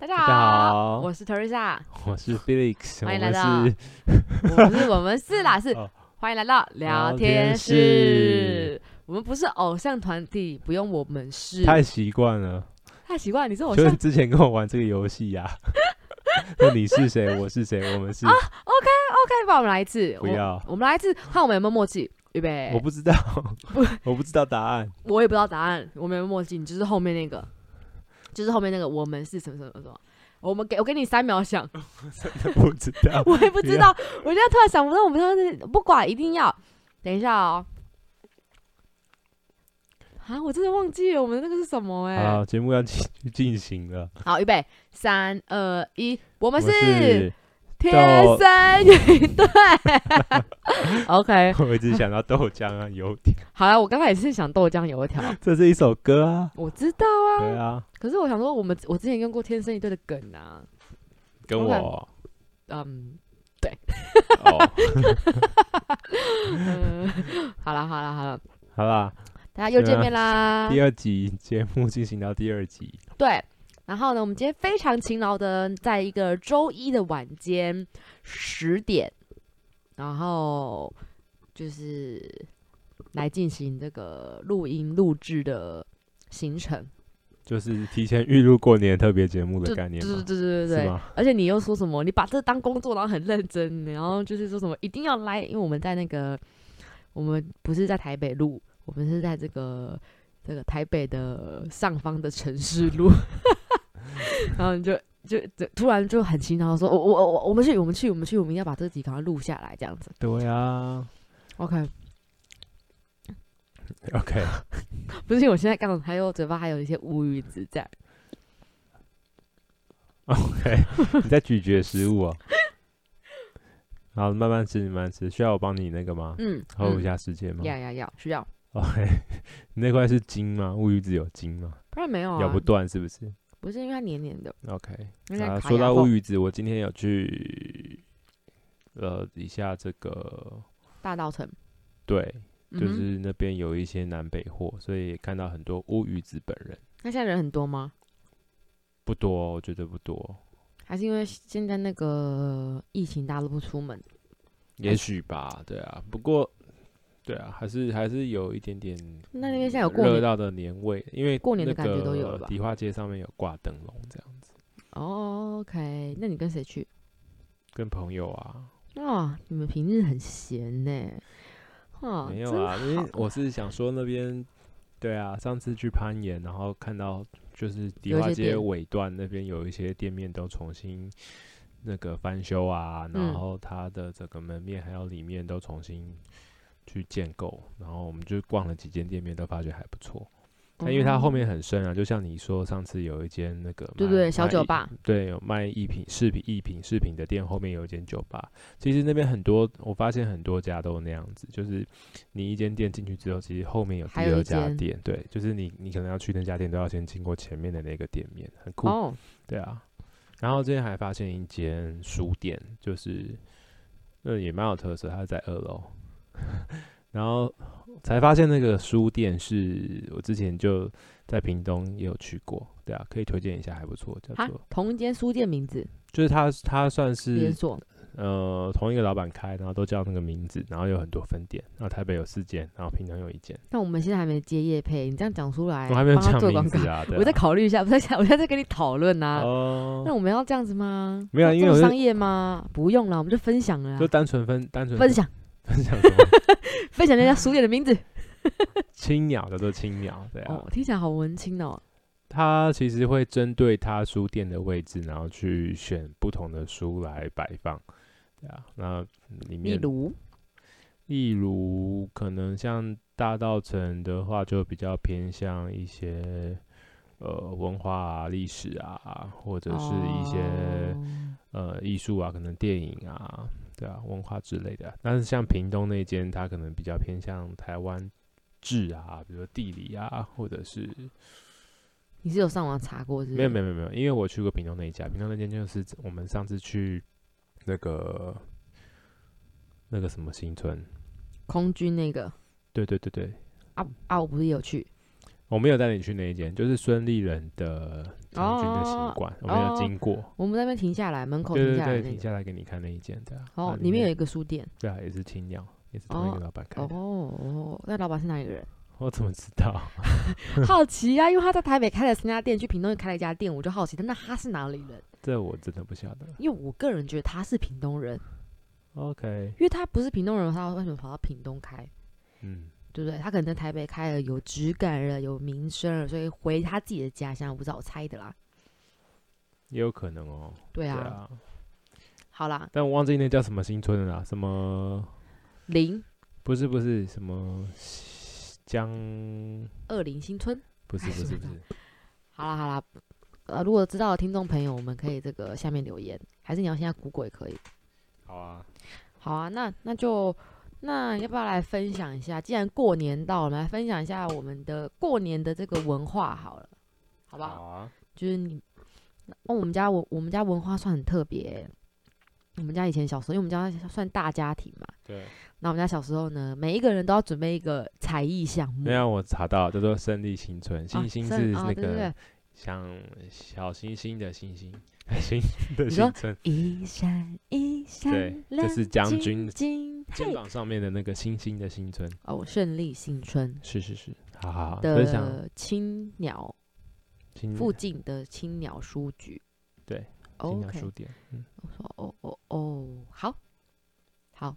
大家好，家好我是 Teresa，我是 Felix，欢迎来到，我们是我们是啦是，哦 欢迎来到聊天室。我们不是偶像团体，不用我们是，太习惯了，太习惯。你是偶像就是之前跟我玩这个游戏呀，那你是谁？我是谁？我们是啊？OK OK，帮我们来一次，不要我，我们来一次，看我们有没有默契。预备，我不知道，我不知道答案，我也不知道答案，我没有默契。你就是后面那个，就是后面那个，我们是什么什么什么？我们给我给你三秒想，真的不知道，我也不知道，我现在突然想不到，我们当时不管，一定要等一下哦。啊，我真的忘记了我们那个是什么哎、欸。好，节目要进进行了。好，预备，三二一，我们是，我是天生一对。OK，我一直想到豆浆啊，油条。好了，我刚才也是想豆浆油条。这是一首歌啊。我知道啊。对啊。可是我想说，我们我之前用过天生一对的梗啊。跟我。嗯，对。哦。嗯，好了好了好了。好了。大家又见面啦！第二集节目进行到第二集，对。然后呢，我们今天非常勤劳的，在一个周一的晚间十点，然后就是来进行这个录音录制的行程，就是提前预录过年特别节目的概念吗？对对对对对。而且你又说什么？你把这当工作，然后很认真，然后就是说什么一定要来，因为我们在那个，我们不是在台北录。我们是在这个这个台北的上方的城市路，然后你就就就突然就很勤劳说，我我我我们去我们去我们去我们要把这集赶快录下来，这样子。对啊，OK OK，不是我现在刚好还有嘴巴还有一些乌鱼子在。OK，你在咀嚼食物哦。好，慢慢吃，慢慢吃。需要我帮你那个吗？嗯，hold 一下时间吗？要要要，需要。OK，你那块是筋吗？乌鱼子有筋吗？不然没有啊，咬不断是不是？不是，因为它黏黏的。OK，啊，说到乌鱼子，我今天有去呃一下这个大稻城，对，就是那边有一些南北货，所以看到很多乌鱼子本人。那现在人很多吗？不多，我觉得不多。还是因为现在那个疫情，大家都不出门？也许吧，对啊。不过。对啊，还是还是有一点点。那那边现在有热闹的年味，因为过年的感觉都有了吧？迪化街上面有挂灯笼这样子。哦，OK，那你跟谁去？跟朋友啊。哇，你们平日很闲呢。哦，没有啊，因为我是想说那边，对啊，上次去攀岩，然后看到就是迪化街尾段那边有一些店面都重新那个翻修啊，然后它的整个门面还有里面都重新。去建构，然后我们就逛了几间店面，都发觉还不错。但因为它后面很深啊，就像你说上次有一间那个对对小酒吧，对，有卖艺品饰品艺品饰品的店，后面有一间酒吧。其实那边很多，我发现很多家都那样子，就是你一间店进去之后，其实后面有第二家店，对，就是你你可能要去那家店，都要先经过前面的那个店面，很酷。哦，对啊。然后这边还发现一间书店，就是那也蛮有特色，它在二楼。然后才发现那个书店是我之前就在屏东也有去过，对啊，可以推荐一下，还不错，叫做同一间书店名字，就是他，他算是连锁，呃，同一个老板开，然后都叫那个名字，然后有很多分店，然后台北有四间，然后屏东有一间。那我们现在还没接业配，你这样讲出来，我还没有讲名字啊，我再考虑一下，我在想，我现在在跟你讨论啊。哦，那我们要这样子吗？没有，因为商业吗？不用了，我们就分享了，就单纯分，单纯分享。分享什么？分享那家书店的名字。青鸟叫做青鸟，对啊。哦，听起来好文青哦。他其实会针对他书店的位置，然后去选不同的书来摆放，对啊。那里面，例如，例如可能像大道城的话，就比较偏向一些呃文化啊、历史啊，或者是一些、哦、呃艺术啊，可能电影啊。对啊，文化之类的，但是像屏东那间，它可能比较偏向台湾志啊，比如说地理啊，或者是你是有上网查过是不是？没有没有没有，因为我去过屏东那一家，屏东那间就是我们上次去那个那个什么新村，空军那个，对对对对，啊啊，我不是有去，我没有带你去那一间，就是孙立人的将军的行馆，我没有经过。哦、我们在那边停下来，门口停下来、停下来给你看那一间，对啊。哦，里面有一个书店，对啊，也是青鸟，也是同一个老板开的。哦哦，那老板是哪一个人？我怎么知道？好奇啊，因为他在台北开了三家店，去屏东又开了一家店，我就好奇，那他是哪里人？这我真的不晓得。因为我个人觉得他是屏东人。OK。因为他不是屏东人，他为什么跑到屏东开？嗯。对不对？他可能在台北开了，有质感了，有名声了，所以回他自己的家乡，我不知道，我猜的啦。也有可能哦。对啊。对啊。好啦。但我忘记那叫什么新村了啦，什么林？不是不是什么江？二林新村？不是不是不是。好啦好啦，呃，如果知道的听众朋友，我们可以这个下面留言，还是你要现在 Google 也可以。好啊。好啊，那那就。那要不要来分享一下？既然过年到了，我们来分享一下我们的过年的这个文化好了，好不好？好啊。就是你，哦，我们家我我们家文化算很特别。我们家以前小时候，因为我们家算大家庭嘛，对。那我们家小时候呢，每一个人都要准备一个才艺项目。没有，我查到叫做胜利新春，星星是那个。啊，对对对。像小星星的星星，星的星村，一闪一闪，对，这是将军肩膀上面的那个星星的星村哦，胜利新村，是是是，好好好，的青鸟附近的青鸟书局，对，青鸟书店，嗯，我说哦哦哦，好，好，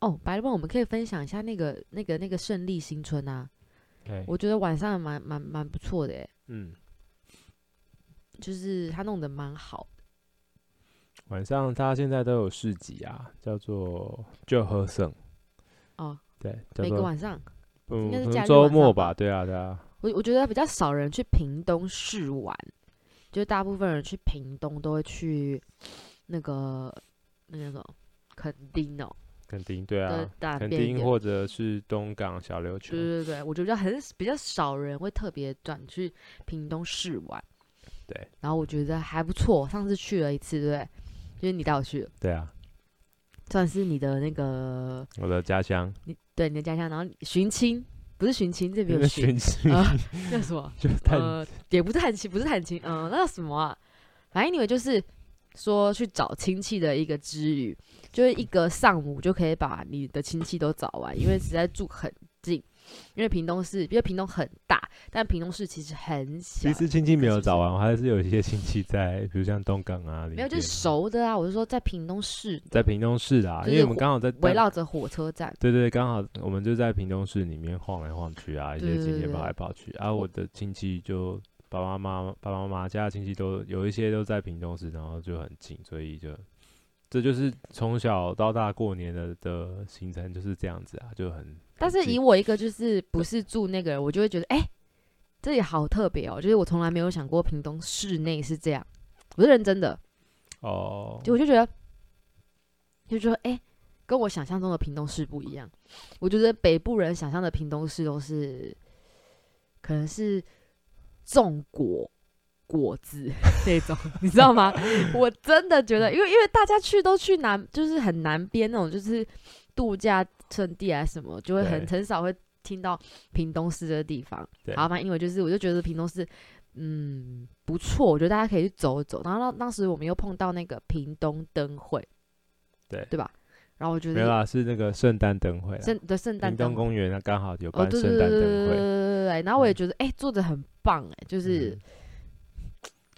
哦，白问我们可以分享一下那个那个那个胜利新村啊，我觉得晚上蛮蛮蛮不错的哎，嗯。就是他弄得蛮好的。晚上他现在都有市集啊，叫做就喝剩。哦，对，每个晚上，嗯，应该是周末吧？对啊，对啊。我我觉得比较少人去屏东试玩，就是大部分人去屏东都会去那个那个什么垦丁哦。垦丁对啊，垦丁或者是东港小琉球。对对对，我觉得很比较少人会特别转去屏东试玩。对，然后我觉得还不错。上次去了一次，对不对？就是你带我去的。对啊，算是你的那个我的家乡。你对你的家乡，然后寻亲不是寻亲，这边有寻亲啊？叫什么？就探呃，也不是探亲，不是探亲，嗯、呃，那叫什么啊？反正你们就是说去找亲戚的一个之旅，就是一个上午就可以把你的亲戚都找完，因为实在住很近。因为屏东市，因为屏东很大，但屏东市其实很小。其实亲戚没有找完，我还是有一些亲戚在，比如像东港啊，没有就是熟的啊。我是说在屏东市，在屏东市啊，因为我们刚好在围绕着火车站。对对，刚好我们就在屏东市里面晃来晃去啊，一些亲戚跑来跑去。而、啊、我的亲戚就爸爸妈妈、爸爸妈妈家的亲戚都有一些都在屏东市，然后就很近，所以就这就是从小到大过年的的行程就是这样子啊，就很。但是以我一个就是不是住那个人，我就会觉得，哎、欸，这里好特别哦，就是我从来没有想过屏东市内是这样，我是认真的哦，就我就觉得，就说，哎、欸，跟我想象中的屏东市不一样。我觉得北部人想象的屏东市都是，可能是种果果子 那种，你知道吗？我真的觉得，因为因为大家去都去南，就是很南边那种，就是度假。圣地啊什么，就会很很少会听到屏东市这个地方。好嘛，因为就是我就觉得屏东市，嗯，不错，我觉得大家可以去走走。然后当时我们又碰到那个屏东灯会，对对吧？然后我觉得没有啦，是那个圣诞灯会，圣的圣诞屏东公园，那刚好有办圣诞灯会。对对对对对。然后我也觉得，哎、欸，做的很棒，哎，就是。嗯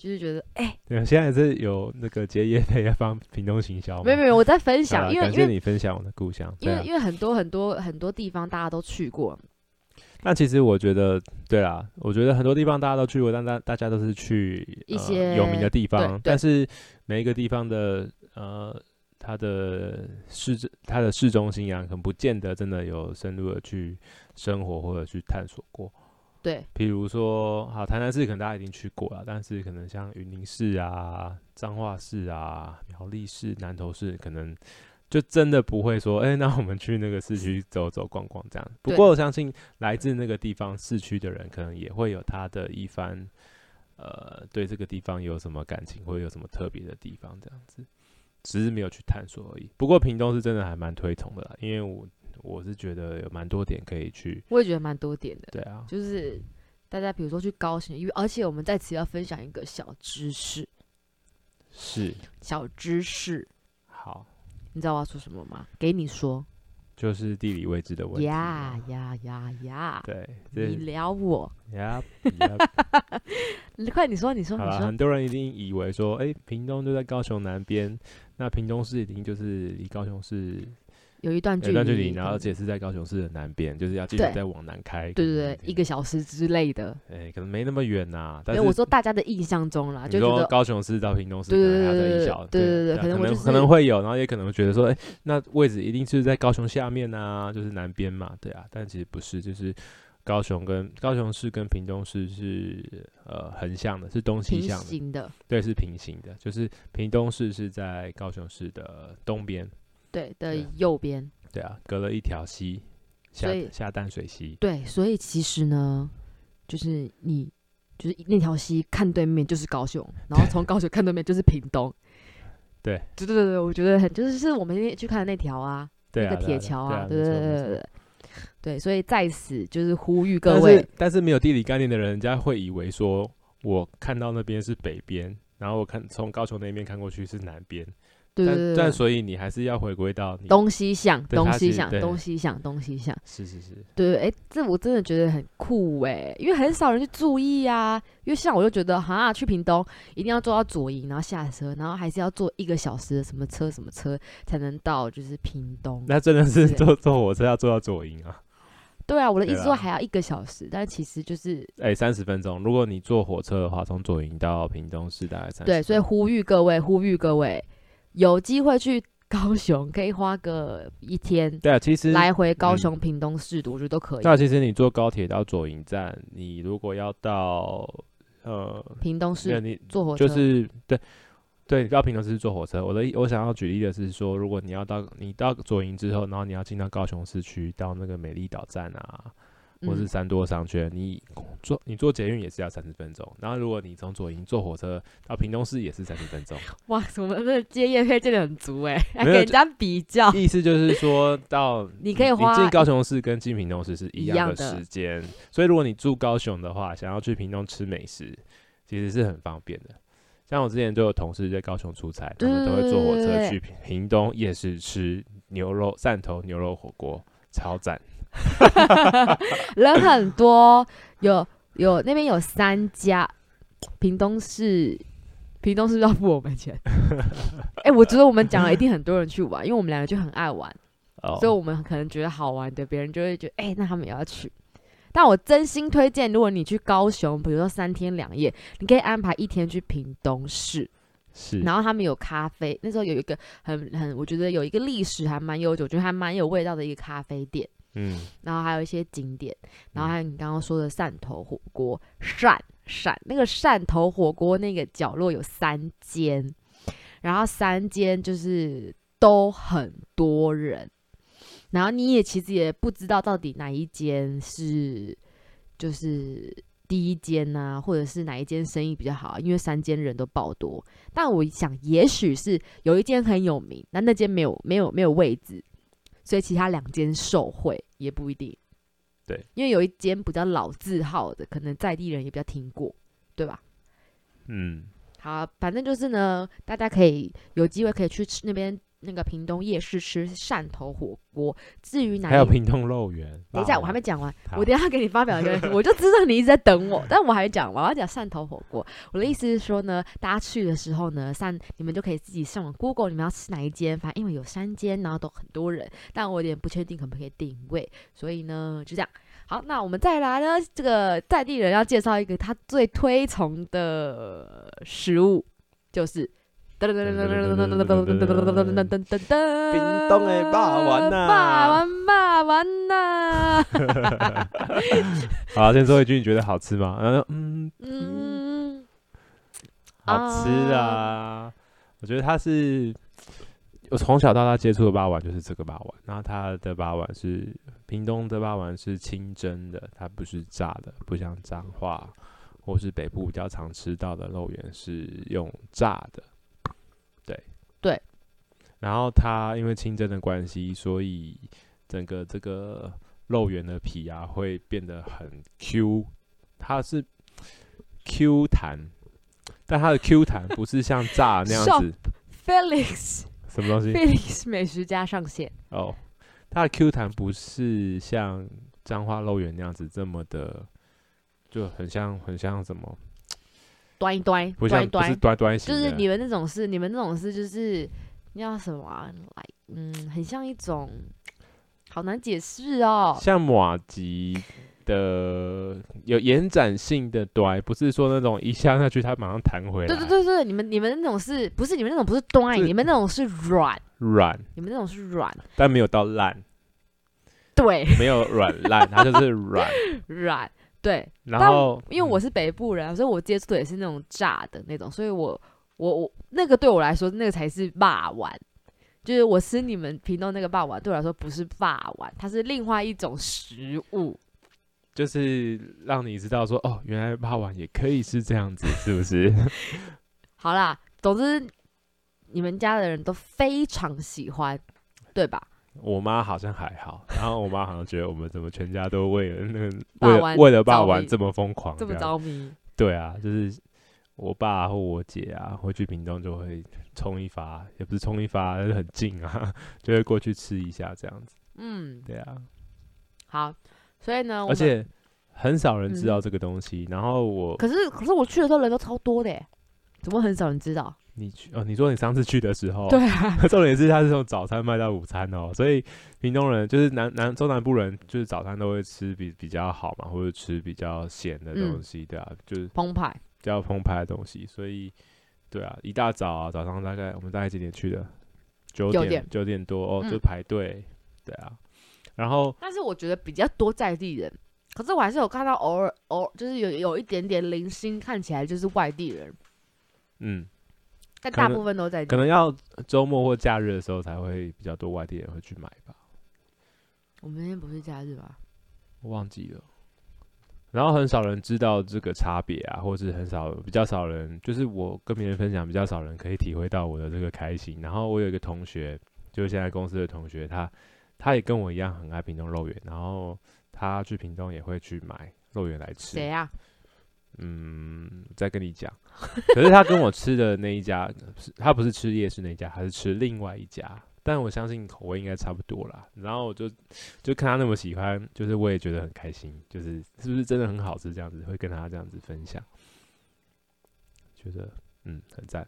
就是觉得，哎、欸，对，现在是有那个结业配要帮屏东行销？没有没有，我在分享，因为感谢你分享我的故乡，因为因为很多很多很多地方大家都去过。那其实我觉得，对啦，我觉得很多地方大家都去过，但大大家都是去一些、呃、有名的地方，但是每一个地方的呃，它的市它的市中心啊，可能不见得真的有深入的去生活或者去探索过。对，比如说，好，台南市可能大家已经去过了，但是可能像云林市啊、彰化市啊、苗栗市、南投市，可能就真的不会说，哎、欸，那我们去那个市区走走逛逛这样。不过我相信来自那个地方市区的人，可能也会有他的一番，呃，对这个地方有什么感情，或者有什么特别的地方这样子，只是没有去探索而已。不过屏东是真的还蛮推崇的啦，因为我。我是觉得有蛮多点可以去，我也觉得蛮多点的。对啊，就是大家比如说去高雄，因为而且我们在此要分享一个小知识，是小知识。好，你知道我要说什么吗？给你说。就是地理位置的问题。呀呀呀呀！对，你聊我。呀，你快你说，你说，你说。很多人一定以为说，哎，屏东就在高雄南边，那屏东市一定就是离高雄市。有一段距离，有一段距离，然后而且是在高雄市的南边，就是要继续再往南开。对对对，一个小时之类的。哎，可能没那么远呐。但是我说大家的印象中啦，就觉得高雄市到屏东市，对对对对对对对，可能可能会有，然后也可能觉得说，哎，那位置一定是在高雄下面啊，就是南边嘛，对啊。但其实不是，就是高雄跟高雄市跟屏东市是呃横向的，是东西向的，对，是平行的，就是屏东市是在高雄市的东边，对的右边。对啊，隔了一条溪，下下淡水溪。对，所以其实呢，就是你就是那条溪看对面就是高雄，然后从高雄看对面就是屏东。对，对对对对，我觉得很就是是我们去看的那条啊，那个铁桥啊，对对对对对。对，所以在此就是呼吁各位，但是没有地理概念的人，人家会以为说我看到那边是北边，然后我看从高雄那边看过去是南边。对对对，但所以你还是要回归到东西向，东西向，东西向，东西向。是是是，对对，哎，这我真的觉得很酷哎，因为很少人去注意啊。因为像我就觉得，哈，去屏东一定要坐到左营，然后下车，然后还是要坐一个小时的什么车什么车才能到，就是屏东。那真的是坐坐火车要坐到左营啊？对啊，我的意思说还要一个小时，但其实就是哎三十分钟。如果你坐火车的话，从左营到屏东是大概三十。对，所以呼吁各位，呼吁各位。有机会去高雄，可以花个一天。对啊，其实来回高雄、屏东市，我觉得都可以。对啊，其实你坐高铁到左营站，你如果要到呃屏东市，你坐火车就是对对，到屏东市坐火车。我的我想要举例的是说，如果你要到你到左营之后，然后你要进到高雄市区，到那个美丽岛站啊。或是三多商圈，你坐你坐捷运也是要三十分钟。然后如果你从左营坐火车到屏东市也是三十分钟。哇，我们这接业配真的很足哎，还给人家比较。意思就是说到 你可以花进高雄市跟进屏东市是一样的时间。所以如果你住高雄的话，想要去屏东吃美食，其实是很方便的。像我之前就有同事在高雄出差，他们都会坐火车去屏东夜市吃牛肉汕头牛肉火锅，超赞。人很多，有有那边有三家，屏东市，屏东市要付我们钱。哎、欸，我觉得我们讲了一定很多人去玩，因为我们两个就很爱玩，oh. 所以我们可能觉得好玩的，别人就会觉得，哎、欸，那他们也要去。但我真心推荐，如果你去高雄，比如说三天两夜，你可以安排一天去屏东市，是，然后他们有咖啡，那时候有一个很很，我觉得有一个历史还蛮悠久，就还蛮有味道的一个咖啡店。嗯，然后还有一些景点，然后还有你刚刚说的汕头火锅，汕汕那个汕头火锅那个角落有三间，然后三间就是都很多人，然后你也其实也不知道到底哪一间是就是第一间啊，或者是哪一间生意比较好，因为三间人都爆多，但我想也许是有一间很有名，那那间没有没有没有位置。所以其他两间受惠也不一定，对，因为有一间比较老字号的，可能在地人也比较听过，对吧？嗯，好，反正就是呢，大家可以有机会可以去吃那边。那个屏东夜市吃汕头火锅，至于哪还有屏东肉圆，等一下我还没讲完，我等一下给你发表一个，我就知道你一直在等我，但我还没讲完，我要讲汕头火锅。我的意思是说呢，大家去的时候呢，上你们就可以自己上网 Google，你们要吃哪一间，反正因为有三间，然后都很多人，但我有点不确定可不可以定位，所以呢就这样。好，那我们再来呢，这个在地人要介绍一个他最推崇的食物，就是。噔噔噔噔噔噔噔噔噔噔噔噔噔噔屏东的肉圆呐，肉圆肉圆呐！好，先说一句，你觉得好吃吗？嗯嗯，好吃啊！我觉得它是我从小到大接触的霸王就是这个霸王，然后它的霸王是屏东的霸王是清蒸的，它不是炸的，不像彰化或是北部比较常吃到的肉圆是用炸的。对，然后它因为清蒸的关系，所以整个这个肉圆的皮啊会变得很 Q，它是 Q 弹，但它的 Q 弹不是像炸那样子。Felix，什么东西？Felix 美食家上线。哦，它的 Q 弹不是像彰化肉圆那样子这么的，就很像很像什么？端一端，不像端，不是端端型，就是你们那种是，你们那种是，就是你要什么啊？来，嗯，很像一种，好难解释哦。像马吉的有延展性的端，不是说那种一下下去它马上弹回来。对对对对，你们你们那种是不是？你们那种不是端，你们那种是软软，你们那种是软，但没有到烂。对，没有软烂，它就是软软。对，然后因为我是北部人，嗯、所以我接触的也是那种炸的那种，所以我我我那个对我来说，那个才是霸王，就是我吃你们屏东那个霸王，对我来说不是霸王，它是另外一种食物，就是让你知道说，哦，原来霸王也可以是这样子，是不是？好啦，总之你们家的人都非常喜欢，对吧？我妈好像还好，然后我妈好像觉得我们怎么全家都为了那个为了为了霸王这么疯狂，这么着迷。对啊，就是我爸或我姐啊，回去屏东就会冲一发，也不是冲一发，就是很近啊，就会过去吃一下这样子。嗯，对啊。好，所以呢，而且很少人知道这个东西。嗯、然后我可是可是我去的时候人都超多的，怎么很少人知道？你去哦？你说你上次去的时候，对啊，重点是它是从早餐卖到午餐哦，所以屏东人就是南南中南部人，就是早餐都会吃比比较好嘛，或者吃比较咸的东西，嗯、对啊，就是澎湃，比较澎湃的东西，所以对啊，一大早啊，早上大概我们大概几点去的？九点九点多哦，就排队，嗯、对啊，然后但是我觉得比较多在地人，可是我还是有看到偶尔偶就是有有一点点零星，看起来就是外地人，嗯。但大部分都在，可能要周末或假日的时候才会比较多外地人会去买吧。我们那天不是假日吧？我忘记了。然后很少人知道这个差别啊，或是很少比较少人，就是我跟别人分享，比较少人可以体会到我的这个开心。然后我有一个同学，就是现在公司的同学，他他也跟我一样很爱屏东肉圆，然后他去屏东也会去买肉圆来吃。谁啊？嗯，再跟你讲。可是他跟我吃的那一家，他不是吃夜市那一家，他是吃另外一家。但我相信口味应该差不多啦。然后我就就看他那么喜欢，就是我也觉得很开心。就是是不是真的很好吃？这样子会跟他这样子分享，觉得嗯很赞。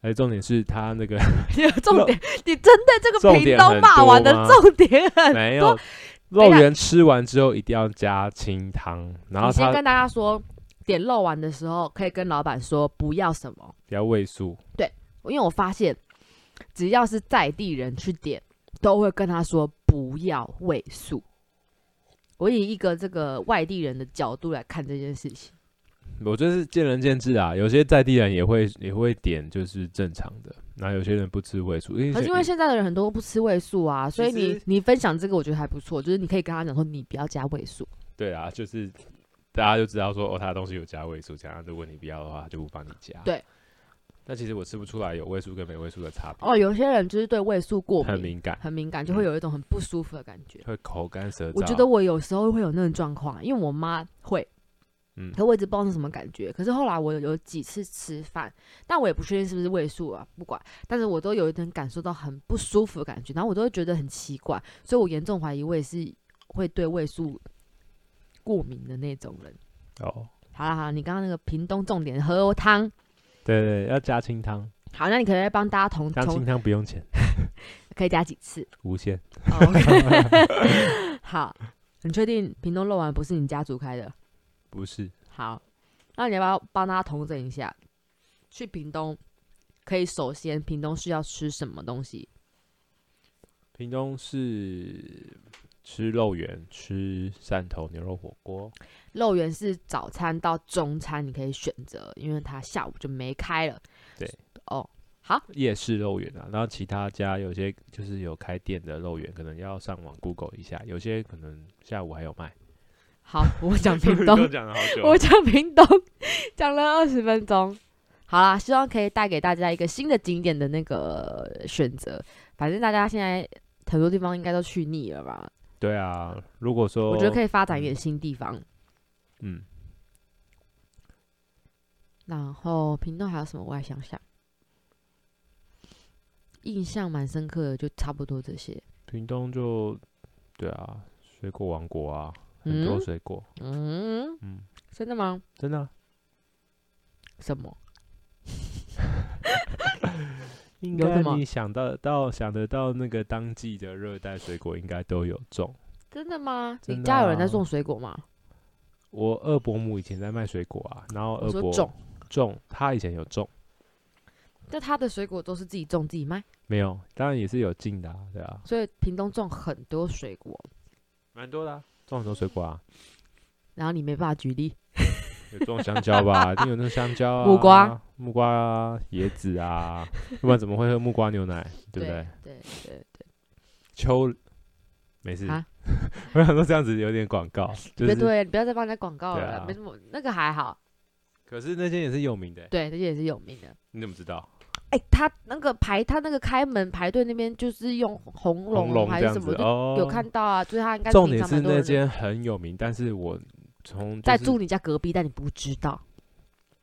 而重点是他那个 重点，你针对这个屏东骂完的重点很没有。肉圆吃完之后一定要加清汤，然后先跟大家说，点肉丸的时候可以跟老板说不要什么，不要味素。对，因为我发现只要是在地人去点，都会跟他说不要味素。我以一个这个外地人的角度来看这件事情。我觉得是见仁见智啊，有些在地人也会也会点，就是正常的。那有些人不吃味素，因为可是因为现在的人很多都不吃味素啊，所以你你分享这个我觉得还不错，就是你可以跟他讲说你不要加味素。对啊，就是大家就知道说哦，他的东西有加味素，这样如果你不要的话，就不帮你加。对。但其实我吃不出来有味素跟没味素的差别。哦，有些人就是对味素过敏，很敏感，很敏感，就会有一种很不舒服的感觉，会口干舌燥。我觉得我有时候会有那种状况，因为我妈会。嗯，可我一直不知道是什么感觉。可是后来我有，有几次吃饭，但我也不确定是不是味素啊，不管。但是我都有一点感受到很不舒服的感觉，然后我都会觉得很奇怪，所以我严重怀疑我也是会对味素过敏的那种人。哦，好了好了，你刚刚那个屏东重点喝汤，对，对对，要加清汤。好，那你可能要帮大家同加清汤不用钱，可以加几次？无限。Oh. 好，你确定屏东肉丸不是你家族开的？不是，好，那你要不要帮大家统整一下？去屏东可以首先，屏东是要吃什么东西？屏东是吃肉圆，吃汕头牛肉火锅。肉圆是早餐到中餐你可以选择，因为它下午就没开了。对，哦，好，夜市肉圆啊，然后其他家有些就是有开店的肉圆，可能要上网 Google 一下，有些可能下午还有卖。好，我讲 屏东，我讲屏东，讲了二十分钟。好啦，希望可以带给大家一个新的景点的那个选择。反正大家现在很多地方应该都去腻了吧？对啊，如果说我觉得可以发展一点新地方。嗯。然后屏东还有什么？我来想想，印象蛮深刻的，就差不多这些。屏东就对啊，水果王国啊，很多水果。嗯嗯，嗯，真的吗？真的。什么？应该你想到到想得到那个当季的热带水果，应该都有种。真的吗？的啊？你家有人在种水果吗？我二伯母以前在卖水果啊，然后二伯种。种，他以前有种，那他的水果都是自己种自己卖？没有，当然也是有进的啊，对啊。所以屏东种很多水果，蛮多的啊，种很多水果啊。然后你没办法举例，有种香蕉吧？一定有那种香蕉啊，木瓜、木瓜啊，椰子啊，不然怎么会喝木瓜牛奶？对不对？对对对。秋，没事啊。我想说这样子有点广告，就是对，不要再帮人家广告了，没什么，那个还好。可是那间也是有名的，对，那间也是有名的。你怎么知道？哎，他那个排，他那个开门排队那边就是用红龙还是什么，就有看到啊。就是他应该重点是那间很有名，但是我从在住你家隔壁，但你不知道，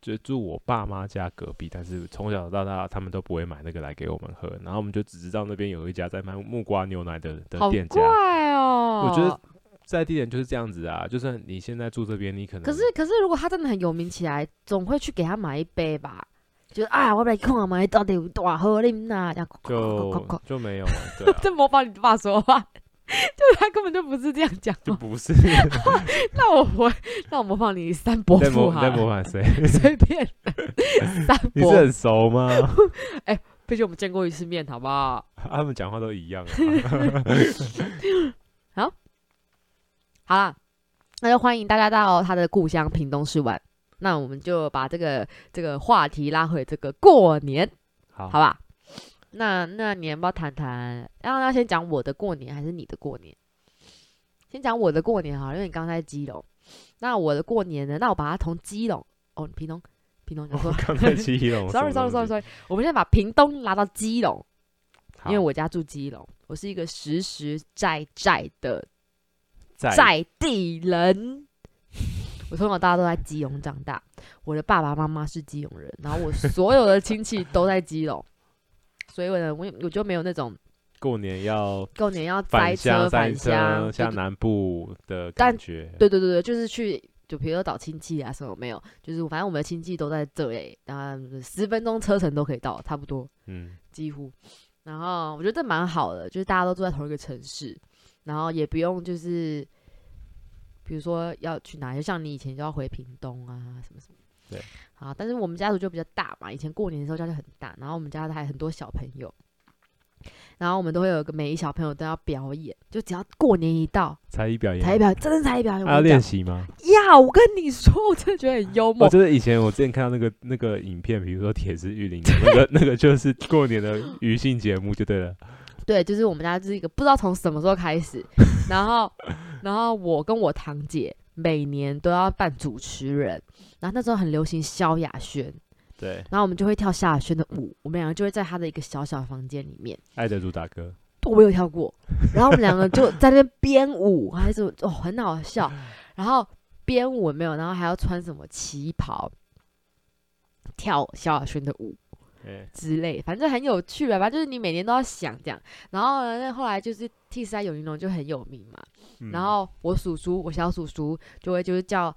就住我爸妈家隔壁，但是从小到大他们都不会买那个来给我们喝，然后我们就只知道那边有一家在卖木瓜牛奶的的店家。怪哦，我觉得。在地点就是这样子啊，就算你现在住这边，你可能可是可是，如果他真的很有名起来，总会去给他买一杯吧？就是啊，我来看啊，买到底有多喝啉呐？这样就就没有了。对啊，这模仿你爸说话，就他根本就不是这样讲，就不是。那我我那我模仿你三伯父哈？在模仿谁？随便。三伯，你是很熟吗？哎、欸，毕竟我们见过一次面，好不好？他们讲话都一样啊。好。好了，那就欢迎大家到他的故乡屏东市玩。那我们就把这个这个话题拉回这个过年，好，好吧？那那你要不要谈谈？要要先讲我的过年还是你的过年？先讲我的过年哈，因为你刚才在基隆。那我的过年呢？那我把它从基隆哦，屏东，屏东你说，刚才基隆，sorry sorry sorry sorry，我们现在把屏东拉到基隆，因为我家住基隆，我是一个实实在在的。在地人，我从小大家都在基隆长大，我的爸爸妈妈是基隆人，然后我所有的亲戚都在基隆，所以我呢，我我就没有那种过年要过年要塞车返乡下南部的感觉。对对对对，就是去，就比如说找亲戚啊什么没有，就是反正我们的亲戚都在这里，然后十分钟车程都可以到，差不多，嗯，几乎。然后我觉得这蛮好的，就是大家都住在同一个城市。然后也不用就是，比如说要去哪，就像你以前就要回屏东啊，什么什么。对。好，但是我们家族就比较大嘛，以前过年的时候家就很大，然后我们家还很多小朋友，然后我们都会有个每一小朋友都要表演，就只要过年一到，才艺表演，才艺表演，真的才艺表演。还要练习吗？呀，我跟你说，我真的觉得很幽默。我就是以前我之前看到那个那个影片，比如说《铁狮玉林》那个 那个就是过年的余兴节目，就对了。对，就是我们家就是一个不知道从什么时候开始，然后，然后我跟我堂姐每年都要扮主持人，然后那时候很流行萧亚轩，对，然后我们就会跳萧亚轩的舞，我们两个就会在他的一个小小房间里面，爱的主打歌，我没有跳过，然后我们两个就在那边编舞，还是哦很好笑，然后编舞没有，然后还要穿什么旗袍，跳萧亚轩的舞。之类，反正很有趣吧，反正就是你每年都要想这样。然后呢，那后来就是 T 三有云龙就很有名嘛。嗯、然后我叔叔，我小叔叔就会就是叫，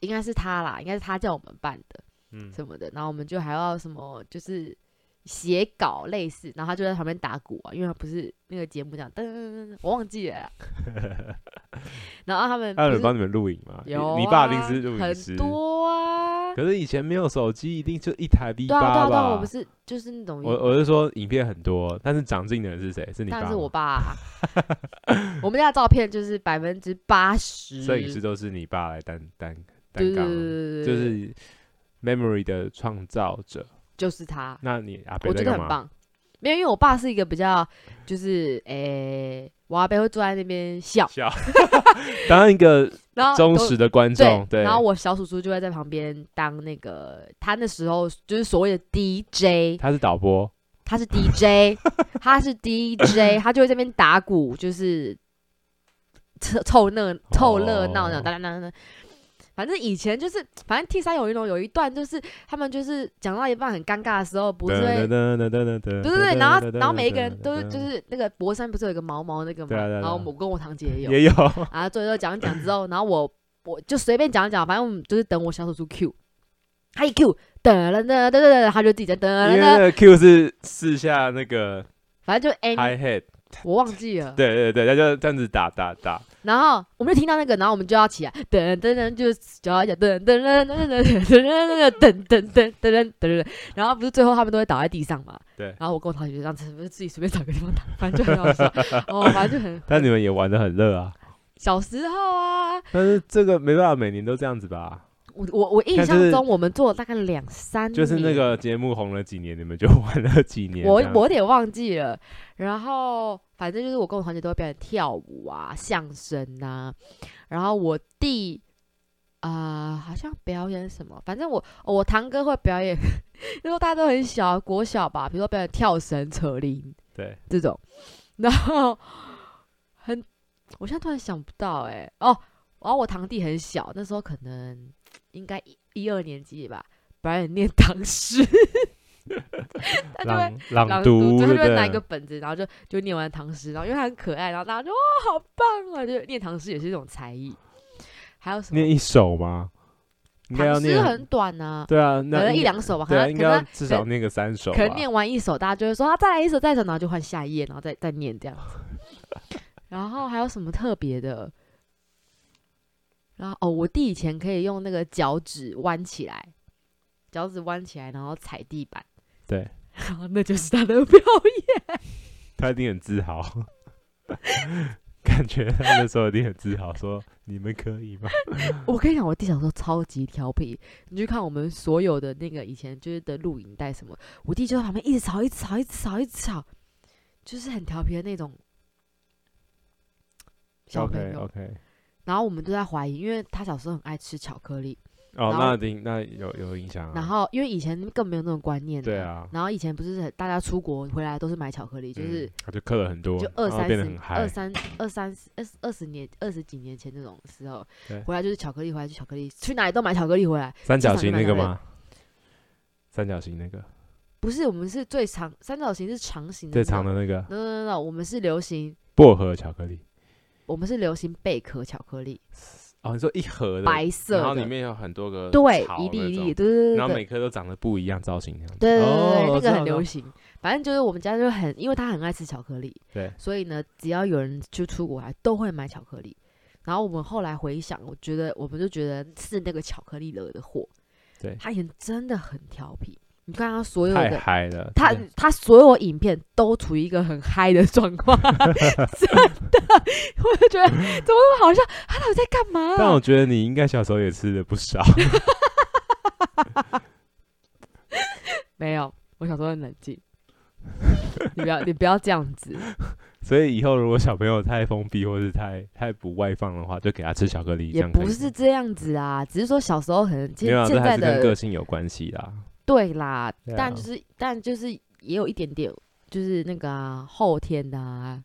应该是他啦，应该是他叫我们办的，嗯，什么的。然后我们就还要什么，就是写稿类似，然后他就在旁边打鼓啊，因为他不是那个节目这样噔噔噔噔，我忘记了。然后他们他有人帮你们录影吗？有、啊，你爸临时录影师很多啊。可是以前没有手机，一定就一台 V 八吧？对啊，对我不是就是那种。我我是说，影片很多，但是长进的人是谁？是你爸？但是我爸、啊。我们家的照片就是百分之八十，摄影师都是你爸来担担担纲，就是 memory 的创造者，就是他。那你阿伯我觉得很棒，没有，因为我爸是一个比较就是诶。欸我阿伯会坐在那边笑，笑。当一个忠实的观众，对。然后我小叔叔就会在旁边当那个，他那时候就是所谓的 DJ，他是导播，他是 DJ，他是 DJ，他就会在那边打鼓，就是凑凑热凑热闹那种，当当当当。反正以前就是，反正 T 三有一种有一段就是他们就是讲到一半很尴尬的时候，不是会，对对对，然后然后每一个人都是就是那个博山不是有一个毛毛那个嘛，然后我跟我堂姐也有，也有，然后最后讲讲之后，然后我我就随便讲讲，反正我们就是等我小手出 Q，他一 Q，噔噔噔噔噔，他就自己在噔噔噔，因为那个 Q 是试下那个，反正就 Hi Hat，我忘记了，对对对，他就这样子打打打。然后我们就听到那个，然后我们就要起来，噔噔噔，就就要讲噔噔噔噔噔噔噔噔噔噔噔噔噔，然后不是最后他们都会倒在地上嘛？对。然后我跟我同学就这样子，自己随便找个地方打，反正就很好笑。哦，反正就很。但你们也玩得很热啊。小时候啊。但是这个没办法，每年都这样子吧。我我我印象中，我们做了大概两三年。就是那个节目红了几年，你们就玩了几年。我我有点忘记了，然后。反正就是我跟我堂姐都会表演跳舞啊、相声呐，然后我弟啊、呃、好像表演什么，反正我我堂哥会表演，因为大家都很小，国小吧，比如说表演跳绳、扯铃，对这种，然后很，我现在突然想不到哎、欸，哦，然后我堂弟很小，那时候可能应该一一二年级吧，表演念 唐诗。他就会朗朗读，他就会拿一个本子，然后就就念完唐诗，然后因为他很可爱，然后大家就哇好棒啊！就念唐诗也是一种才艺。还有什么？念一首吗？唐诗很短啊，对啊，可能一两首吧，可能应该至少念个三首。可能念完一首，大家就会说啊，再来一首，再一首，然后就换下一页，然后再再念这样子。然后还有什么特别的？然后哦，我弟以前可以用那个脚趾弯起来，脚趾弯起来，然后踩地板。对，然后那就是他的表演，他一定很自豪，感觉他那时候一定很自豪，说你们可以吗？我跟你讲，我弟小时候超级调皮，你去看我们所有的那个以前就是的录影带什么，我弟就在旁边一直吵，一直吵，一直吵，一直吵，就是很调皮的那种小朋友。Okay, okay. 然后我们都在怀疑，因为他小时候很爱吃巧克力。哦，那定那有有影响啊。然后，因为以前更没有那种观念。对啊。然后以前不是大家出国回来都是买巧克力，就是他就刻了很多，就二三十、二三、二三、二二十年、二十几年前那种时候，回来就是巧克力，回来就巧克力，去哪里都买巧克力回来。三角形那个吗？三角形那个？不是，我们是最长，三角形是长形的。最长的那个？no no no，我们是流行薄荷巧克力。我们是流行贝壳巧克力。哦，你说一盒的白色，然后里面有很多个对，一粒一粒，对对对，然后每颗都长得不一样造型，对对对，那个很流行。反正就是我们家就很，因为他很爱吃巧克力，对，所以呢，只要有人就出国来，都会买巧克力。然后我们后来回想，我觉得我们就觉得是那个巧克力惹的祸。对，他以前真的很调皮。你看他所有的，太嗨了。他他所有影片都处于一个很嗨的状况，真的，我就觉得 怎么那么好笑？他到底在干嘛？但我觉得你应该小时候也吃了不少。没有，我小时候很冷静。你不要，你不要这样子。所以以后如果小朋友太封闭或是太太不外放的话，就给他吃巧克力。也不是这样子啊，只是说小时候可能现现在的个性有关系啦。对啦，对啊、但就是但就是也有一点点，就是那个、啊、后天的啊。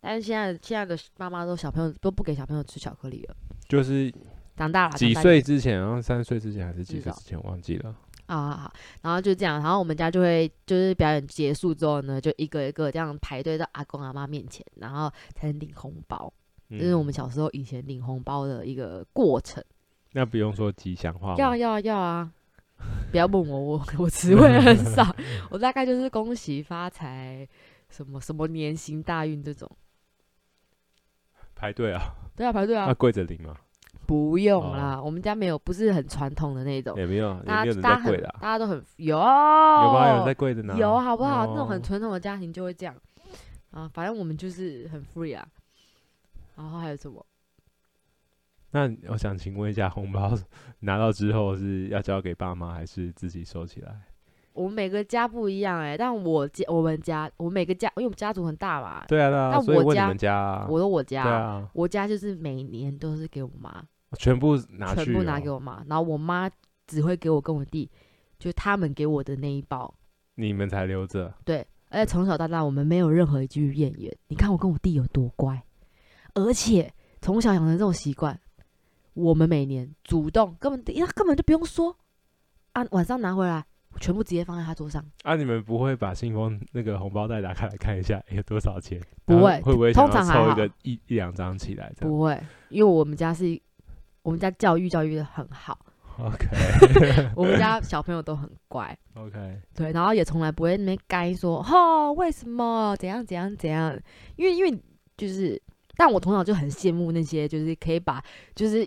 但是现在现在的妈妈都小朋友都不给小朋友吃巧克力了，就是长大了几岁之前，然后三岁之前还是几岁之前忘记了啊。好好，然后就这样，然后我们家就会就是表演结束之后呢，就一个一个这样排队到阿公阿妈面前，然后才能领红包。这、是我们小时候以前领红包的一个过程。那不用说吉祥话吗？要要要啊！不要问我，我我词汇很少，我大概就是恭喜发财，什么什么年行大运这种。排队啊？对啊，排队啊。那跪着领吗？不用啦，我们家没有，不是很传统的那种。也没有，大家大家跪的，大家都很有。有吗？有人在跪着呢？有，好不好？那种很传统的家庭就会这样啊。反正我们就是很 free 啊。然后还有什么？那我想请问一下，红包 拿到之后是要交给爸妈，还是自己收起来？我们每个家不一样哎、欸，但我家我们家我们每个家，因为我们家族很大嘛。对啊，对啊。那我家，家我的我家，我家就是每年都是给我妈，全部拿去，全部拿给我妈，然后我妈只会给我跟我弟，就他们给我的那一包，你们才留着。对，而且从小到大我们没有任何一句怨言。你看我跟我弟有多乖，而且从小养成这种习惯。我们每年主动根本他根本就不用说啊，晚上拿回来，全部直接放在他桌上。啊，你们不会把信封那个红包袋打开来看一下有多少钱？不会，会不会通常抽一个一一两张起来？不会，因为我们家是，我们家教育教育的很好。OK，我们家小朋友都很乖。OK，对，然后也从来不会那边该说哈，为什么怎样怎样怎样？因为因为就是，但我从小就很羡慕那些就是可以把就是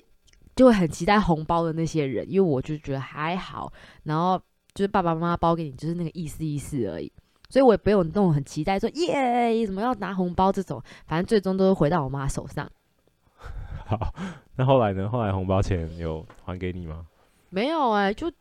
就会很期待红包的那些人，因为我就觉得还好，然后就是爸爸妈妈包给你就是那个意思意思而已，所以我也不用那种很期待说耶，怎么要拿红包这种，反正最终都是回到我妈手上。好，那后来呢？后来红包钱有还给你吗？没有哎、欸，就就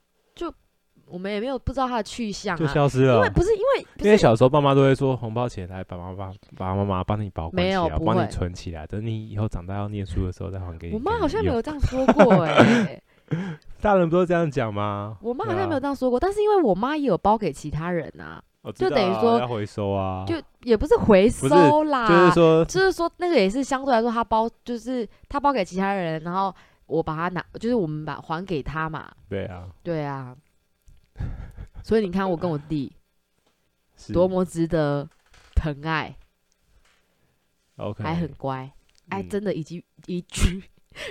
我们也没有不知道他的去向、啊，就消失了。因为不是因为因为小时候爸妈都会说红包钱来，爸爸爸爸妈妈帮你保管起来，帮你存起来，等你以后长大要念书的时候再还给你。我妈好像没有这样说过哎、欸，大人不都这样讲吗？我妈好像没有这样说过，但是因为我妈也有包给其他人啊，啊就等于说要回收啊，就也不是回收啦，就是说就是说那个也是相对来说他包，就是他包给其他人，然后。我把它拿，就是我们把还给他嘛。对啊，对啊。所以你看，我跟我弟多么值得疼爱。OK，还很乖，哎、嗯，真的，一句一句，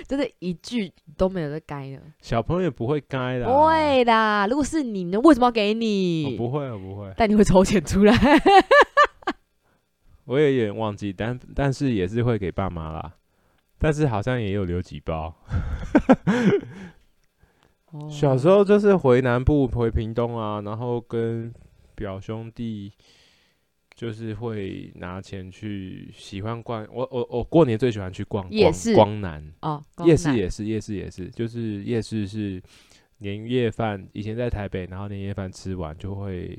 真的，一句都没有在该的。小朋友也不会该的。不会的，如果是你呢，为什么要给你？我不会，我不会。但你会抽钱出来。我也有点忘记，但但是也是会给爸妈啦。但是好像也有留几包。小时候就是回南部回屏东啊，然后跟表兄弟就是会拿钱去喜欢逛。我我我过年最喜欢去逛夜市，光南哦，夜市也是夜市也是，就是夜市是年夜饭。以前在台北，然后年夜饭吃完就会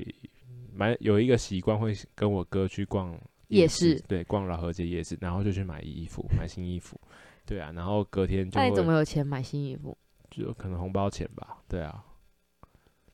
蛮有一个习惯，会跟我哥去逛。夜市，夜市对，逛老和街夜市，然后就去买衣服，买新衣服，对啊，然后隔天就。那你怎么有钱买新衣服？就可能红包钱吧，对啊。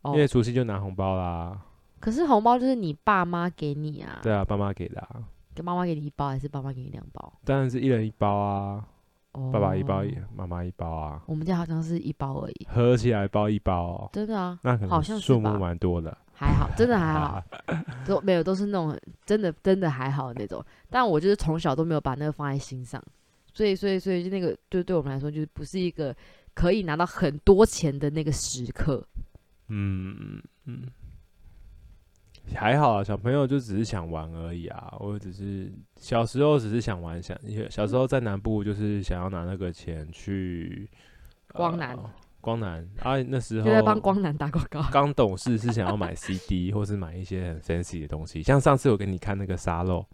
哦。因为除夕就拿红包啦。可是红包就是你爸妈给你啊。对啊，爸妈给的啊。给妈妈给你一包，还是爸妈给你两包？当然是一人一包啊。哦。爸爸一包，妈妈一包啊。我们家好像是一包而已。合起来包一包哦。真的啊？那可能数目蛮多的。还好，真的还好，都没有，都是那种真的真的还好的那种。但我就是从小都没有把那个放在心上，所以所以所以就那个就对我们来说就是不是一个可以拿到很多钱的那个时刻。嗯嗯嗯，还好啊，小朋友就只是想玩而已啊。我只是小时候只是想玩，想小时候在南部就是想要拿那个钱去光南。呃光南啊，那时候就在帮光南打广告。刚懂事是想要买 CD，或是买一些很 fancy 的东西。像上次我给你看那个沙漏，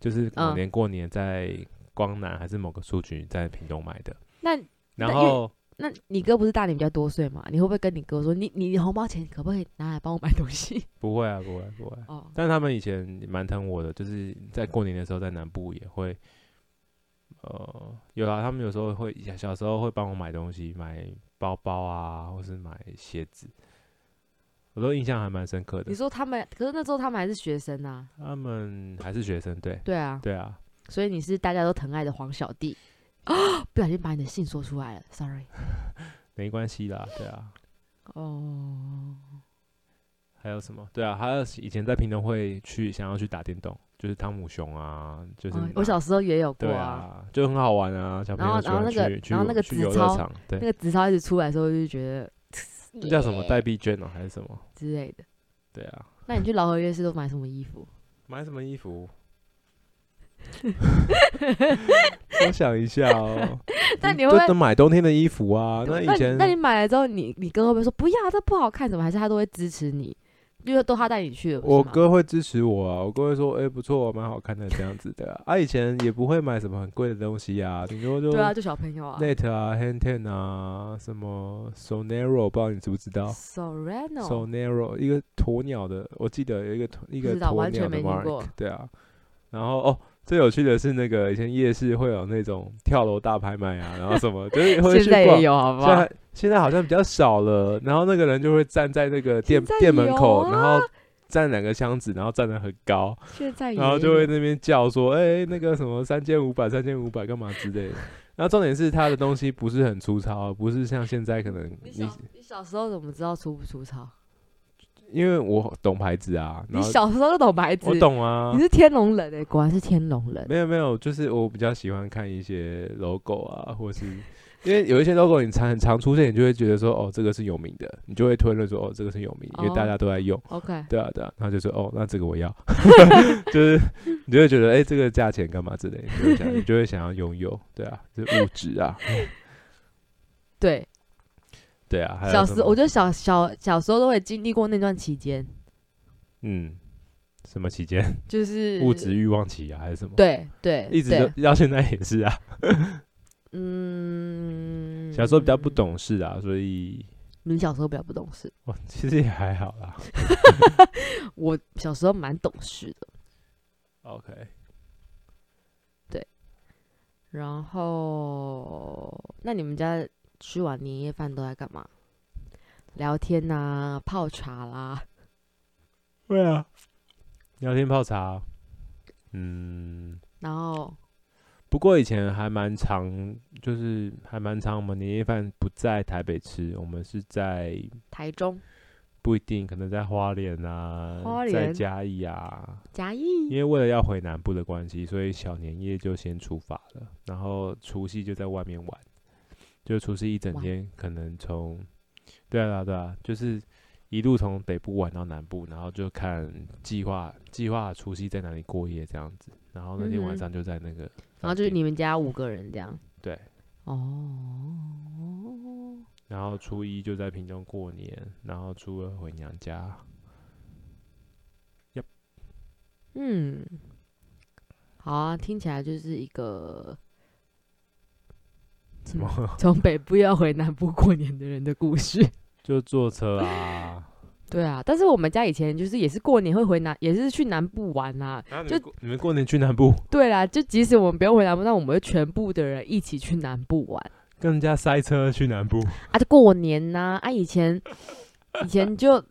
就是某年过年在光南还是某个书局在屏东买的。那然后那，你哥不是大你比较多岁吗？你会不会跟你哥说，你你红包钱可不可以拿来帮我买东西？不会啊，不会不会。哦。但他们以前蛮疼我的，就是在过年的时候在南部也会，呃，有啊，他们有时候会小时候会帮我买东西买。包包啊，或是买鞋子，我都印象还蛮深刻的。你说他们，可是那时候他们还是学生啊。他们还是学生，对。对啊，对啊。所以你是大家都疼爱的黄小弟啊！不小心把你的信说出来了，sorry。没关系啦，对啊。哦。还有什么？对啊，还有以前在平东会去想要去打电动。就是汤姆熊啊，就是、哦、我小时候也有过啊，啊就很好玩啊。小朋友然后然后那个然后那个纸钞，那个纸钞一直出来的时候，就觉得这叫什么代币券哦、喔，还是什么之类的。对啊，那你去老河夜市都买什么衣服？买什么衣服？我想一下哦、喔。那你会都买冬天的衣服啊？那以前那，你买了之后，你你哥会不会说不要？这不好看？怎么？还是他都会支持你？因为都他带你去的，我哥会支持我啊。我哥会说：“哎、欸，不错，蛮好看的这样子的。”啊，以前也不会买什么很贵的东西啊，顶多就对啊，就小朋友啊，Net 啊，Hang Ten 啊，什么 Sonero，不知道你知不知道？Sonero，Sonero，一个鸵鸟的，我记得有一个一个鸵鸟的 Mark。对啊，然后哦。最有趣的是那个以前夜市会有那种跳楼大拍卖啊，然后什么 就是会去逛。现在也有，好不好？现在现在好像比较少了。然后那个人就会站在那个店店门口，然后站两个箱子，然后站得很高，现在然后就会那边叫说，哎、欸，那个什么三千五百，三千五百干嘛之类的。然后重点是他的东西不是很粗糙，不是像现在可能你你，你小时候怎么知道粗不粗糙？因为我懂牌子啊，你小时候就懂牌子，我懂啊。你是天龙人哎、欸，果然是天龙人。没有没有，就是我比较喜欢看一些 logo 啊，或是因为有一些 logo 你常很常出现，你就会觉得说哦，这个是有名的，你就会推论说哦，这个是有名，因为大家都在用。Oh, OK，对啊对啊，然后就说哦，那这个我要，就是你就会觉得哎、欸，这个价钱干嘛之类你就会想要拥有，对啊，就是物质啊，对。对啊，小时我觉得小小小时候都会经历过那段期间。嗯，什么期间？就是物质欲望期啊，还是什么？对对，一直都到现在也是啊。嗯，小时候比较不懂事啊，所以你小时候比较不懂事。我，其实也还好啦。我小时候蛮懂事的。OK。对。然后，那你们家？吃完年夜饭都在干嘛？聊天呐、啊，泡茶啦。对啊，聊天泡茶。嗯。然后，不过以前还蛮长，就是还蛮长。我们年夜饭不在台北吃，我们是在台中。不一定，可能在花莲啊，花莲在嘉义啊。嘉义。因为为了要回南部的关系，所以小年夜就先出发了，然后除夕就在外面玩。就除夕一整天，可能从，对啊对啊，就是一路从北部玩到南部，然后就看计划计划除夕在哪里过夜这样子，然后那天晚上就在那个，然后就是你们家五个人这样，对，哦，然后初一就在屏东过年，然后初二回娘家，Yep，嗯，好啊，听起来就是一个。从北部要回南部过年的人的故事，就坐车啊。对啊，但是我们家以前就是也是过年会回南，也是去南部玩啊。啊就你们过年去南部？对啦，就即使我们不用回南部，那我们会全部的人一起去南部玩，跟人家塞车去南部啊。就过年呐啊，啊，以前以前就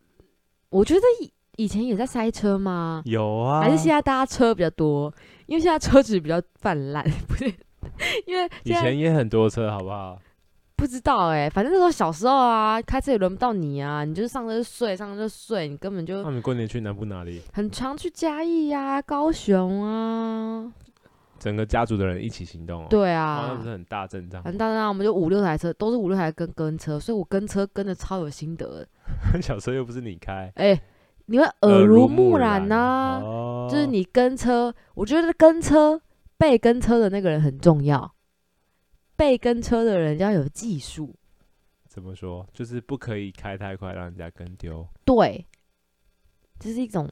我觉得以以前也在塞车吗？有啊，还是现在大家车比较多？因为现在车子比较泛滥，不是？因为以前也很多车，好不好？不知道哎、欸，反正那时候小时候啊，开车也轮不到你啊，你就是上车就睡，上车就睡，你根本就。那你过年去南部哪里？很常去嘉义呀、高雄啊。整个家族的人一起行动哦。对啊，那不是很大阵仗。很大阵仗，我们就五六台车，都是五六台跟跟车，所以我跟车跟的超有心得的。小车又不是你开，哎、欸，你会耳濡目染呐、啊。哦。就是你跟车，我觉得跟车。被跟车的那个人很重要，被跟车的人要有技术。怎么说？就是不可以开太快，让人家跟丢。对，这是一种。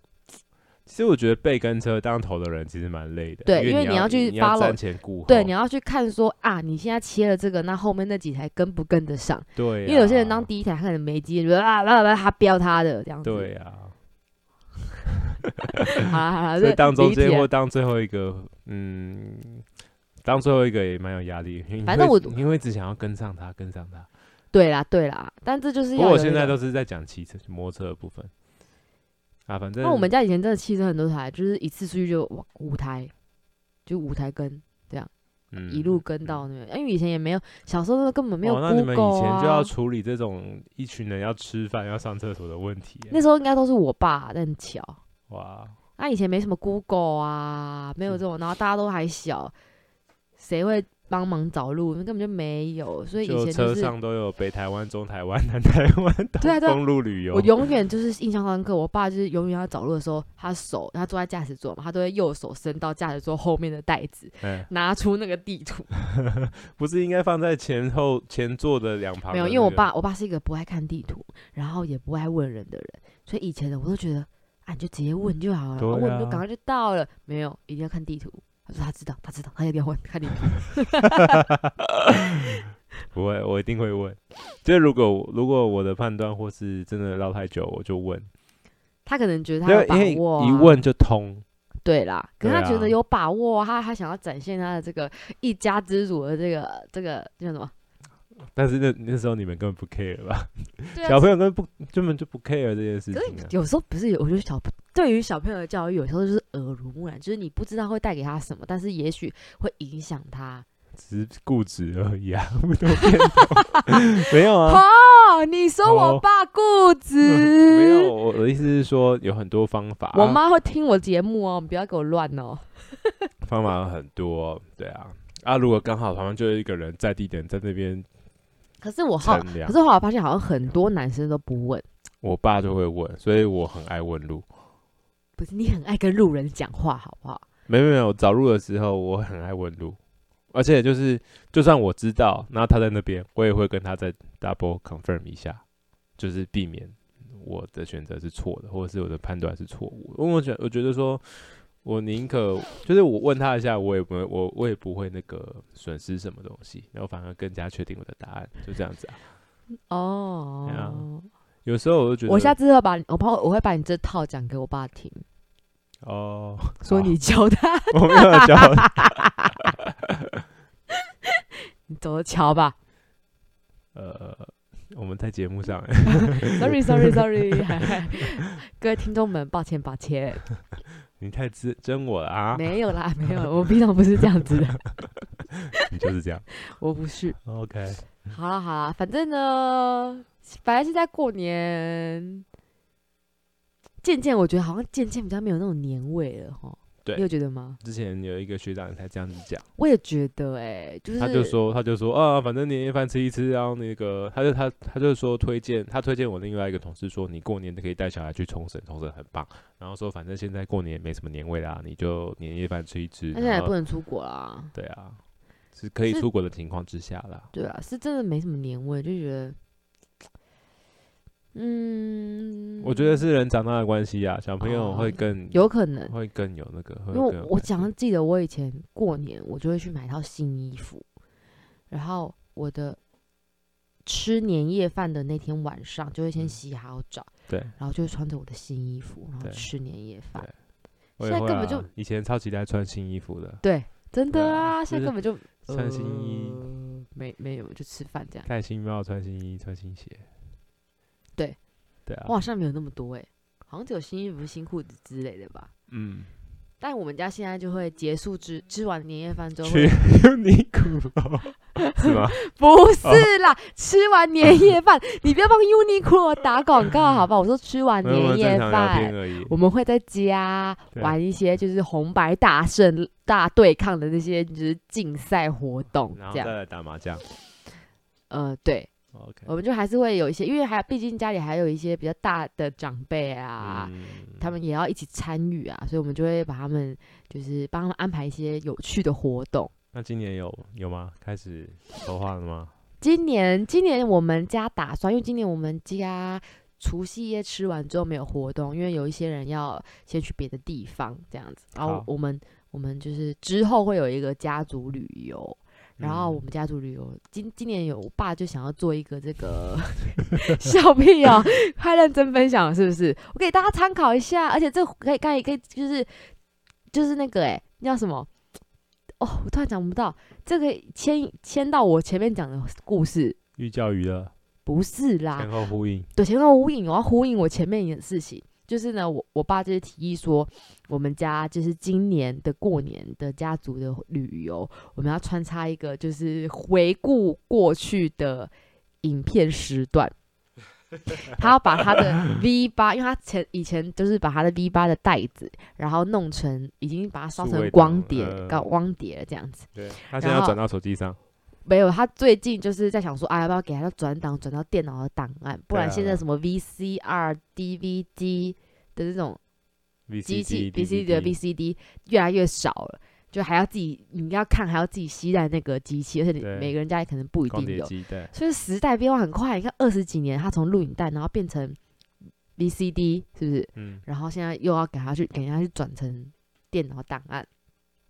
其实我觉得被跟车当头的人其实蛮累的。对，因为你要去 follow，瞻前顾后。对，你要去看说啊，你现在切了这个，那后面那几台跟不跟得上？对、啊。因为有些人当第一台他可能没机，就啊，那那他飙他的这样子。对呀、啊。好啦好啦，所以当中间或当最后一个，嗯，当最后一个也蛮有压力。反正我因为只想要跟上他，跟上他。对啦对啦，但这就是。不过我现在都是在讲汽车、摩托车的部分。啊，反正。那我们家以前真的汽车很多台，就是一次出去就五台，就五台跟这样，嗯、一路跟到那边、嗯。因为以前也没有，小时候根本没有、啊哦。那你们以前就要处理这种一群人要吃饭、要上厕所的问题。那时候应该都是我爸，在很巧。哇，那、啊、以前没什么 Google 啊，没有这种，然后大家都还小，谁会帮忙找路？那根本就没有，所以以前、就是、车上都有北台湾、中台湾、南台湾，对啊，公路旅游。我永远就是印象深刻，我爸就是永远要找路的时候，他手他坐在驾驶座嘛，他都会右手伸到驾驶座后面的袋子，欸、拿出那个地图。不是应该放在前后前座的两旁？没有，因为我爸我爸是一个不爱看地图，然后也不爱问人的人，所以以前的我都觉得。啊，你就直接问就好了，问、啊、就赶快就到了。没有，一定要看地图。他说他知道，他知道，他一定要问看地图。不会，我一定会问。就如果如果我的判断或是真的绕太久，我就问。他可能觉得他有把握、啊，一问就通。对啦，可是他觉得有把握，他他想要展现他的这个一家之主的这个这个叫什么？但是那那时候你们根本不 care 吧？啊、小朋友根本不根本就不 care 这件事情、啊。有时候不是有，我觉得小对于小朋友的教育，有时候就是耳濡目染，就是你不知道会带给他什么，但是也许会影响他。只是固执而已啊，不都变 没有啊？哦，你说我爸固执、哦？没有，我的意思是说有很多方法。我妈会听我节目哦，你不要给我乱哦。方法很多，对啊。啊，如果刚好旁边就有一个人在地点在那边，可是我好，可是后来发现好像很多男生都不问。我爸就会问，所以我很爱问路。不是你很爱跟路人讲话，好不好？没没有，找路的时候我很爱问路。而且就是，就算我知道，然后他在那边，我也会跟他再 double confirm 一下，就是避免我的选择是错的，或者是我的判断是错误。因为我觉我觉得说，我宁可就是我问他一下，我也不会，我我也不会那个损失什么东西，然后反而更加确定我的答案，就这样子啊。哦、oh. 啊，有时候我就觉得，我下次会把我怕我会把你这套讲给我爸听。哦、oh,，说你教他，我没有教他。你走着瞧吧。呃，我们在节目上。Sorry，Sorry，Sorry，各位听众们，抱歉，抱歉。你太真真我了啊！没有啦，没有，我平常不是这样子的。你就是这样。我不是。OK。好了好了，反正呢，本来是在过年。渐渐，我觉得好像渐渐比较没有那种年味了哈。对，你有觉得吗？之前有一个学长才这样子讲，我也觉得哎、欸，就是他就说他就说啊，反正年夜饭吃一吃，然后那个他就他他就说推荐他推荐我另外一个同事说，你过年可以带小孩去冲绳，冲绳很棒。然后说反正现在过年没什么年味啦，你就年夜饭吃一吃。他现在也不能出国啦。对啊，是可以出国的情况之下啦。对啊，是真的没什么年味，就觉得。嗯，我觉得是人长大的关系啊，小朋友会更、哦、有可能。会更有那个。因为我讲记得我以前过年，我就会去买套新衣服，然后我的吃年夜饭的那天晚上就会先洗好澡，嗯、对，然后就会穿着我的新衣服，然后吃年夜饭。现在根本就以前超级爱穿新衣服的，对，真的啊，现在根本就穿新衣，呃、没没有就吃饭这样，戴新帽，穿新衣，穿新鞋。对，啊，我好像没有那么多哎、欸，好像只有新衣服、新裤子之类的吧。嗯，但我们家现在就会结束吃吃完年夜饭之后，去 Uniqlo 是吗？不是啦，哦、吃完年夜饭，你不要帮 Uniqlo 打广告好不好？我说吃完年夜饭，我们会在家玩一些就是红白大胜大对抗的那些就是竞赛活动，这样再来打麻将。呃，对。我们就还是会有一些，因为还毕竟家里还有一些比较大的长辈啊、嗯，他们也要一起参与啊，所以我们就会把他们就是帮他们安排一些有趣的活动。那今年有有吗？开始筹划了吗？今年今年我们家打算，因为今年我们家除夕夜吃完之后没有活动，因为有一些人要先去别的地方这样子，然后我们我们就是之后会有一个家族旅游。然后我们家族旅游，今今年有我爸就想要做一个这个 笑屁哦，太认真分享是不是？我给大家参考一下，而且这可以可以可以就是就是那个哎，叫什么？哦，我突然讲不到，这个牵牵到我前面讲的故事，寓教于乐，不是啦，前后呼应，对，前后呼应，我要呼应我前面的事情。就是呢，我我爸就是提议说，我们家就是今年的过年的家族的旅游，我们要穿插一个就是回顾过去的影片时段。他要把他的 V 八，因为他前以前就是把他的 V 八的袋子，然后弄成已经把它烧成光碟，搞、呃、光碟了这样子。对，他现在要转到手机上。没有，他最近就是在想说，啊，要不要给他转档转到电脑的档案？不然现在什么 VCR、DVD 的这种机器，VCD 的 VCD 越来越少了，就还要自己你要看，还要自己携带那个机器，而且你每个人家里可能不一定有。所以时代变化很快，你看二十几年，他从录影带然后变成 VCD，是不是？嗯。然后现在又要给他去给他去转成电脑档案。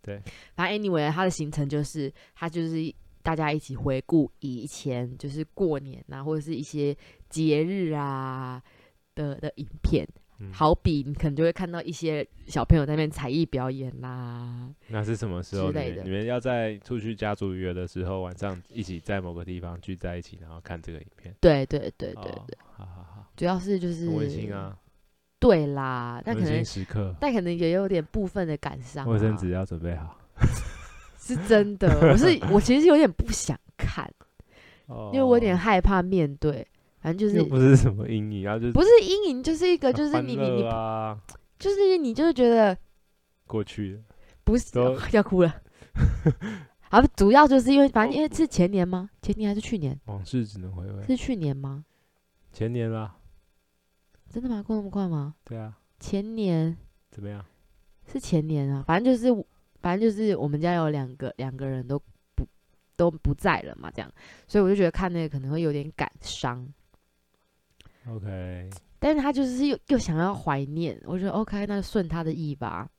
对。反正 anyway，他的行程就是他就是。大家一起回顾以前，就是过年啊，或者是一些节日啊的的影片。嗯、好比你可能就会看到一些小朋友在那边才艺表演啦。那是什么时候？之类的。你们要在出去家族约的时候，晚上一起在某个地方聚在一起，然后看这个影片。对对对对对，哦、好好好。主要是就是温馨啊。对啦，但可能时刻，但可能也有点部分的感伤、啊。卫生纸要准备好。是真的，我是 我其实有点不想看，哦、因为我有点害怕面对。反正就是不是什么阴影啊，就不是阴影，就是一个就是你你你，就是你就是觉得过去不是要哭了。啊，主要就是因为反正因为是前年吗？前年还是去年？往事只能回味。是去年吗？前年啦。真的吗？过那么快吗？对啊。前年怎么样？是前年啊，反正就是反正就是我们家有两个两个人都不都不在了嘛，这样，所以我就觉得看那个可能会有点感伤。OK，但是他就是又又想要怀念，我觉得 OK，那就顺他的意吧。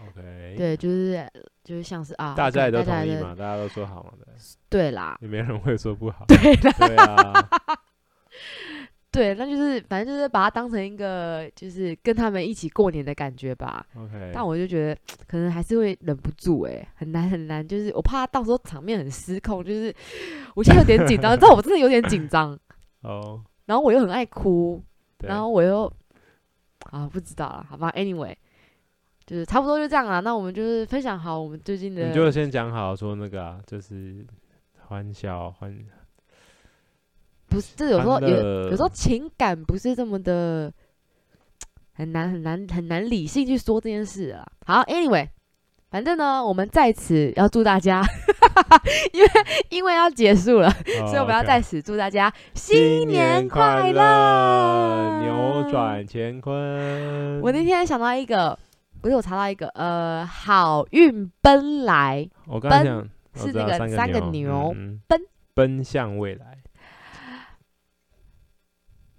OK，对，就是就是像是啊，大家也都同意嘛，大家都说好嘛对。对啦，也没人会说不好。对啦，对啊，对，那就是反正就是把它当成一个就是跟他们一起过年的感觉吧。OK，但我就觉得可能还是会忍不住哎、欸，很难很难，就是我怕到时候场面很失控，就是我现在有点紧张，你知道我真的有点紧张 哦。然后我又很爱哭，然后我又啊不知道了，好吧，Anyway，就是差不多就这样了。那我们就是分享好我们最近的，你就先讲好说那个啊，就是欢笑欢，不是，这有时候有有时候情感不是这么的很难很难很难理性去说这件事啊。好，Anyway。反正呢，我们在此要祝大家，因为因为要结束了，oh, 所以我们要在此祝大家新年快乐，扭转乾坤。我那天想到一个，不是我查到一个，呃，好运奔来。我刚刚是那个三个牛奔奔向未来。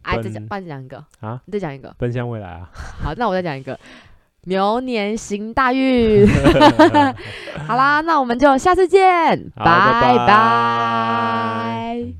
哎，再讲，帮你讲一个啊，你再讲一个，奔向未来啊。好，那我再讲一个。牛年行大运，好啦，那我们就下次见，拜拜。